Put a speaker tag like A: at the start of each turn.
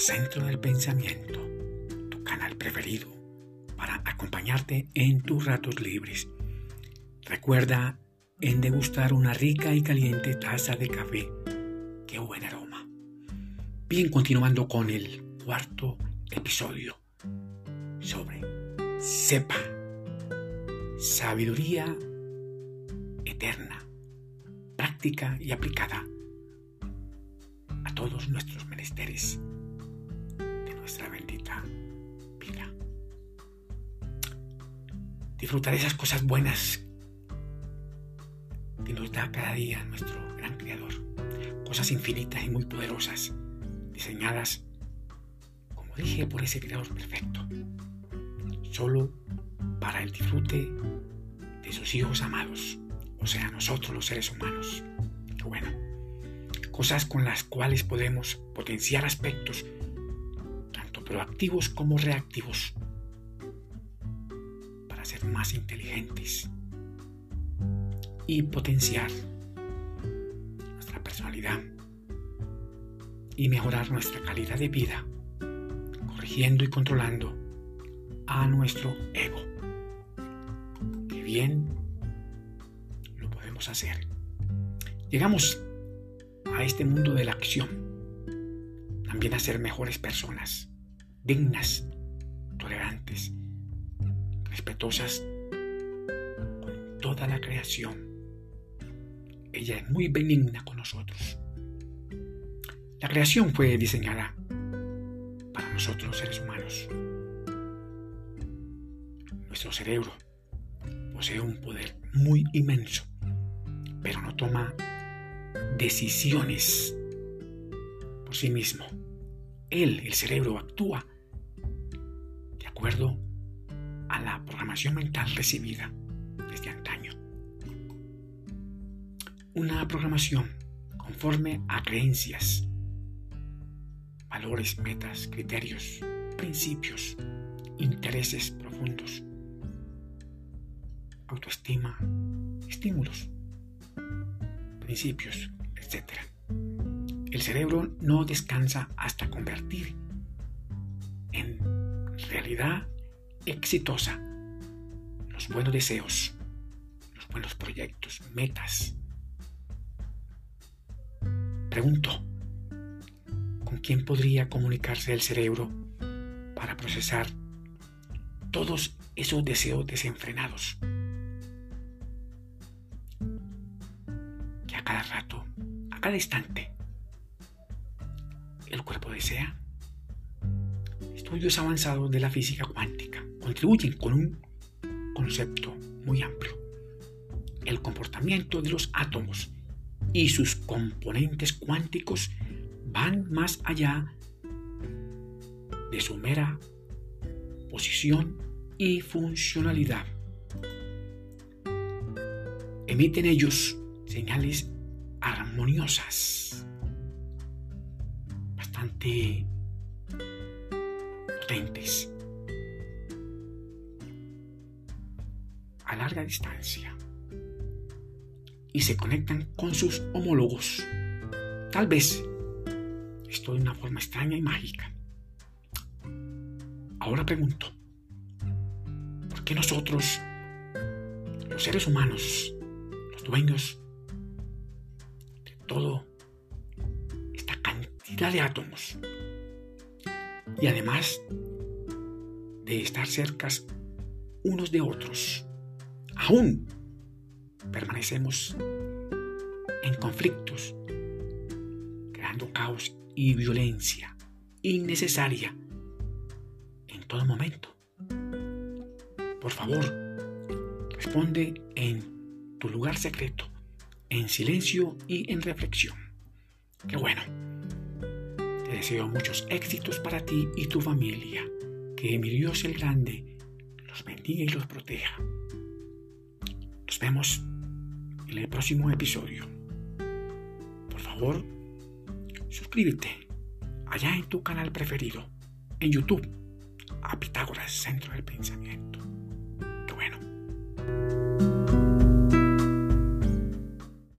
A: Centro del Pensamiento, tu canal preferido para acompañarte en tus ratos libres. Recuerda en degustar una rica y caliente taza de café. ¡Qué buen aroma! Bien, continuando con el cuarto episodio sobre Sepa, sabiduría eterna, práctica y aplicada todos nuestros menesteres de nuestra bendita vida. Disfrutar esas cosas buenas que nos da cada día nuestro gran Creador. Cosas infinitas y muy poderosas, diseñadas, como dije, por ese Creador perfecto, solo para el disfrute de sus hijos amados, o sea, nosotros los seres humanos. Cosas con las cuales podemos potenciar aspectos tanto proactivos como reactivos para ser más inteligentes y potenciar nuestra personalidad y mejorar nuestra calidad de vida, corrigiendo y controlando a nuestro ego. Qué bien lo podemos hacer. Llegamos a este mundo de la acción, también a ser mejores personas, dignas, tolerantes, respetuosas con toda la creación ella es muy benigna con nosotros. La creación fue diseñada para nosotros seres humanos. Nuestro cerebro posee un poder muy inmenso, pero no toma decisiones por sí mismo. Él, el cerebro, actúa de acuerdo a la programación mental recibida desde antaño una programación conforme a creencias, valores, metas, criterios, principios, intereses profundos, autoestima, estímulos, principios, etc. El cerebro no descansa hasta convertir en realidad exitosa los buenos deseos, los buenos proyectos, metas, Pregunto, ¿con quién podría comunicarse el cerebro para procesar todos esos deseos desenfrenados? Que a cada rato, cada instante, el cuerpo desea. Estudios avanzados de la física cuántica contribuyen con un concepto muy amplio. El comportamiento de los átomos y sus componentes cuánticos van más allá de su mera posición y funcionalidad. Emiten ellos señales armoniosas, bastante potentes, a larga distancia y se conectan con sus homólogos. Tal vez esto de una forma extraña y mágica. Ahora pregunto, ¿por qué nosotros, los seres humanos, los dueños todo esta cantidad de átomos, y además de estar cercas unos de otros, aún permanecemos en conflictos, creando caos y violencia innecesaria en todo momento. Por favor, responde en tu lugar secreto, en silencio y en reflexión. Qué bueno. Te deseo muchos éxitos para ti y tu familia. Que mi Dios el Grande los bendiga y los proteja. Nos vemos en el próximo episodio. Por favor, suscríbete allá en tu canal preferido, en YouTube, a Pitágoras Centro del Pensamiento.